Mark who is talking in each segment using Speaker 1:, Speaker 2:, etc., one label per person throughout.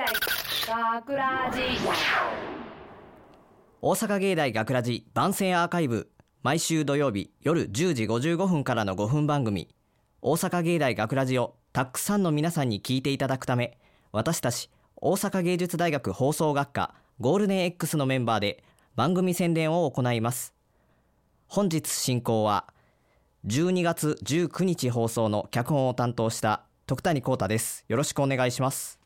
Speaker 1: 大学ラジ。
Speaker 2: 大阪芸大学ラジ番宣アーカイブ。毎週土曜日夜10時55分からの5分番組。大阪芸大学ラジをたくさんの皆さんに聞いていただくため私たち大阪芸術大学放送学科ゴールデン X のメンバーで番組宣伝を行います。本日進行は12月19日放送の脚本を担当した徳谷幸太です。よろしくお願いします。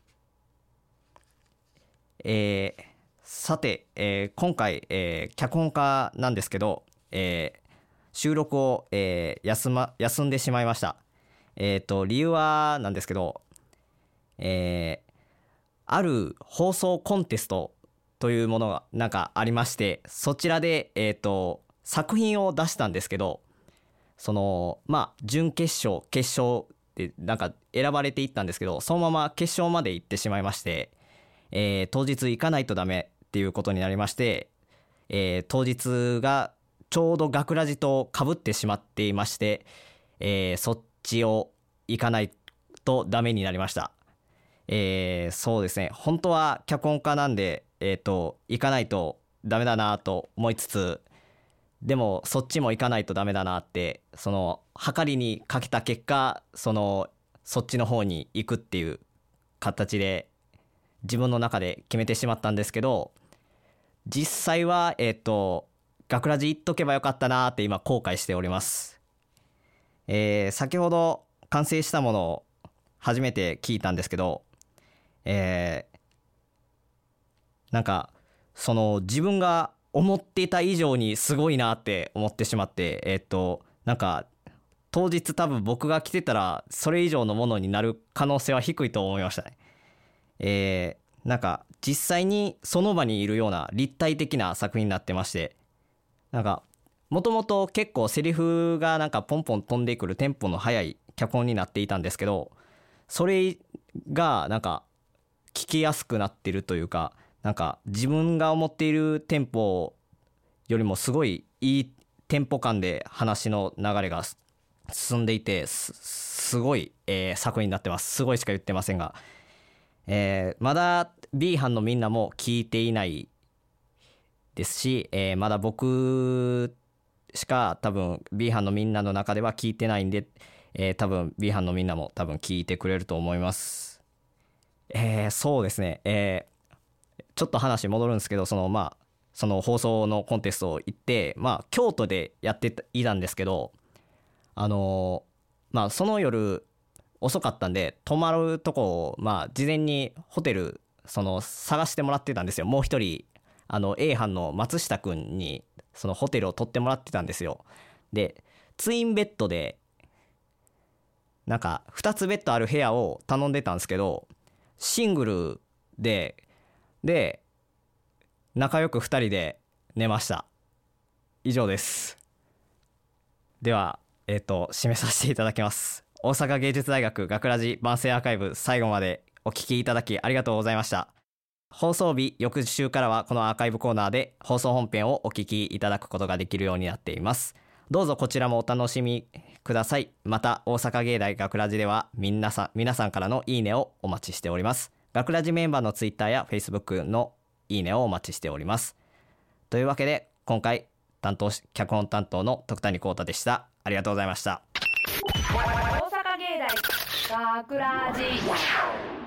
Speaker 2: えーさて、えー今回、えー脚本家なんですけど、えー収録を、えー休ま休んでしまいました。えっ、と理由はなんですけど、えーある放送コンテストというものがなんかありまして、そちらでえっ、と作品を出したんですけど、そのまあ準決勝決勝でなんか選ばれていったんですけど、そのまま決勝まで行ってしまいまして。えー当日行かないとダメっていうことになりまして、えー当日がちょうど学ラジとかぶってしまっていまして、えーそっちを行かないとダメになりました。えーそうですね本当は脚本家なんで、えー、と行かないとダメだなと思いつつでもそっちも行かないとダメだなってその計りにかけた結果そのそっちの方に行くっていう形で自分の中で決めてしまったんですけど実際はえっ、と学ラジ行っとけばよかったなーって今後悔しております。えー先ほど完成したものを初めて聞いたんですけどえーなんかその自分が思っていた以上にすごいなって思ってしまってえっ、となんか当日多分僕が来てたらそれ以上のものになる可能性は低いと思いましたね。えーなんか実際にその場にいるような立体的な作品になってましてなんかもともと結構セリフがなんかポンポン飛んでくるテンポの速い脚本になっていたんですけどそれがなんか聞きやすくなってるというかなんか自分が思っているテンポよりもすごいいいテンポ感で話の流れが進んでいてすすごい、えー作品になってます。すごいしか言ってませんが、えーまだ B 班のみんなも聞いていないですし、えーまだ僕しか多分 B 班のみんなの中では聞いてないんで、えー多分 B 班のみんなも多分聞いてくれると思います。えーそうですね、えーちょっと話戻るんですけどそのまあその放送のコンテストを行ってまあ京都でやっていたんですけどあのーまあその夜遅かったんで泊まるとこをまあ事前にホテルその探してもらってたんですよ。もう一人あの A 班の松下くんにそのホテルを取ってもらってたんですよ。でツインベッドでなんか2つベッドある部屋を頼んでたんですけどシングルでで仲良く2人で寝ました。以上です。ではえっ、と締めさせていただきます。大阪芸術大学学ラジ番宣アーカイブ最後までお聞きいただきありがとうございました。放送日翌週からはこのアーカイブコーナーで放送本編をお聞きいただくことができるようになっています。どうぞこちらもお楽しみください。また大阪芸大学ラジでは皆さん皆さんからのいいねをお待ちしております。学ラジメンバーのツイッターやフェイスブックのいいねをお待ちしております。というわけで今回担当し脚本担当の徳谷幸太でした。ありがとうございました。
Speaker 1: 学ラジ。